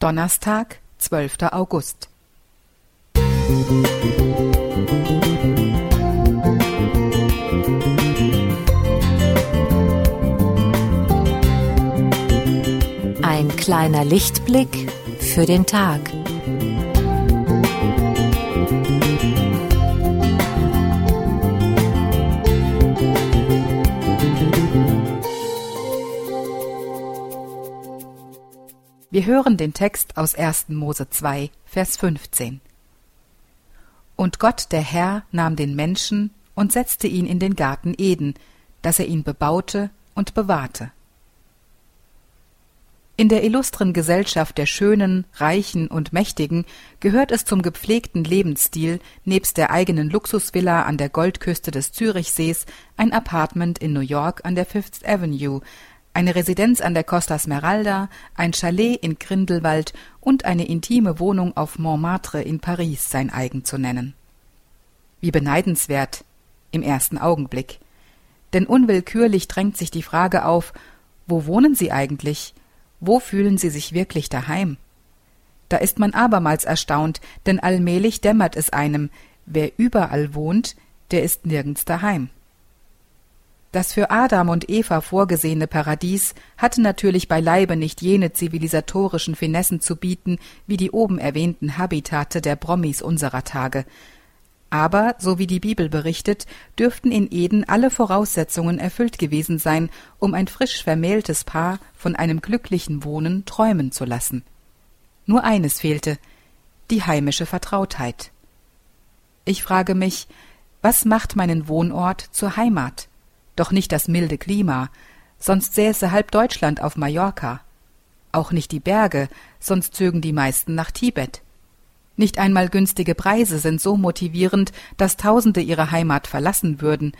Donnerstag, 12. August. Ein kleiner Lichtblick für den Tag. Wir hören den Text aus 1. Mose 2, Vers 15. Und Gott der Herr nahm den Menschen und setzte ihn in den Garten Eden, dass er ihn bebaute und bewahrte. In der illustren Gesellschaft der Schönen, Reichen und Mächtigen gehört es zum gepflegten Lebensstil, nebst der eigenen Luxusvilla an der Goldküste des Zürichsees ein Apartment in New York an der Fifth Avenue, eine Residenz an der Costa Smeralda, ein Chalet in Grindelwald und eine intime Wohnung auf Montmartre in Paris sein eigen zu nennen. Wie beneidenswert im ersten Augenblick. Denn unwillkürlich drängt sich die Frage auf, wo wohnen Sie eigentlich? Wo fühlen Sie sich wirklich daheim? Da ist man abermals erstaunt, denn allmählich dämmert es einem, wer überall wohnt, der ist nirgends daheim. Das für Adam und Eva vorgesehene Paradies hatte natürlich beileibe nicht jene zivilisatorischen Finessen zu bieten wie die oben erwähnten Habitate der Brommis unserer Tage. Aber, so wie die Bibel berichtet, dürften in Eden alle Voraussetzungen erfüllt gewesen sein, um ein frisch vermähltes Paar von einem glücklichen Wohnen träumen zu lassen. Nur eines fehlte die heimische Vertrautheit. Ich frage mich, was macht meinen Wohnort zur Heimat? Doch nicht das milde Klima, sonst säße halb Deutschland auf Mallorca. Auch nicht die Berge, sonst zögen die meisten nach Tibet. Nicht einmal günstige Preise sind so motivierend, dass Tausende ihre Heimat verlassen würden.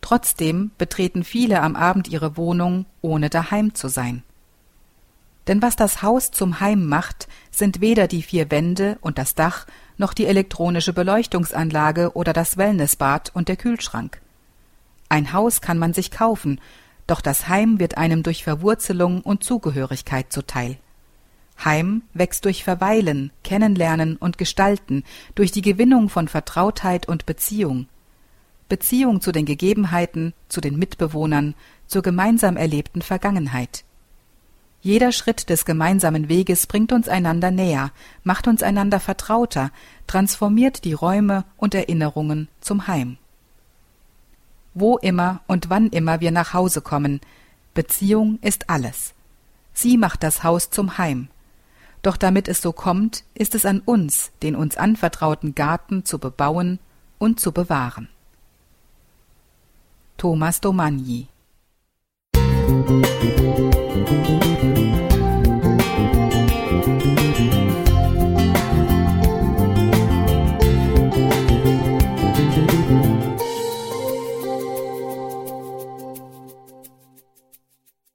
Trotzdem betreten viele am Abend ihre Wohnung, ohne daheim zu sein. Denn was das Haus zum Heim macht, sind weder die vier Wände und das Dach, noch die elektronische Beleuchtungsanlage oder das Wellnessbad und der Kühlschrank. Ein Haus kann man sich kaufen, doch das Heim wird einem durch Verwurzelung und Zugehörigkeit zuteil. Heim wächst durch Verweilen, Kennenlernen und Gestalten, durch die Gewinnung von Vertrautheit und Beziehung. Beziehung zu den Gegebenheiten, zu den Mitbewohnern, zur gemeinsam erlebten Vergangenheit. Jeder Schritt des gemeinsamen Weges bringt uns einander näher, macht uns einander vertrauter, transformiert die Räume und Erinnerungen zum Heim wo immer und wann immer wir nach Hause kommen. Beziehung ist alles. Sie macht das Haus zum Heim. Doch damit es so kommt, ist es an uns, den uns anvertrauten Garten zu bebauen und zu bewahren. Thomas Domagny Musik